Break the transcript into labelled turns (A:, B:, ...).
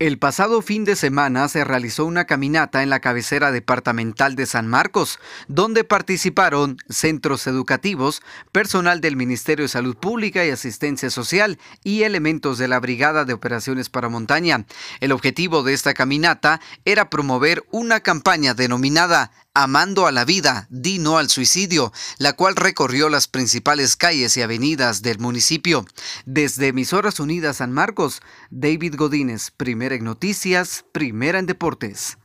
A: El pasado fin de semana se realizó una caminata en la cabecera departamental de San Marcos, donde participaron centros educativos, personal del Ministerio de Salud Pública y Asistencia Social y elementos de la Brigada de Operaciones para Montaña. El objetivo de esta caminata era promover una campaña denominada Amando a la vida, di no al suicidio, la cual recorrió las principales calles y avenidas del municipio. Desde Emisoras Unidas San Marcos, David Godínez, en noticias, primera en deportes.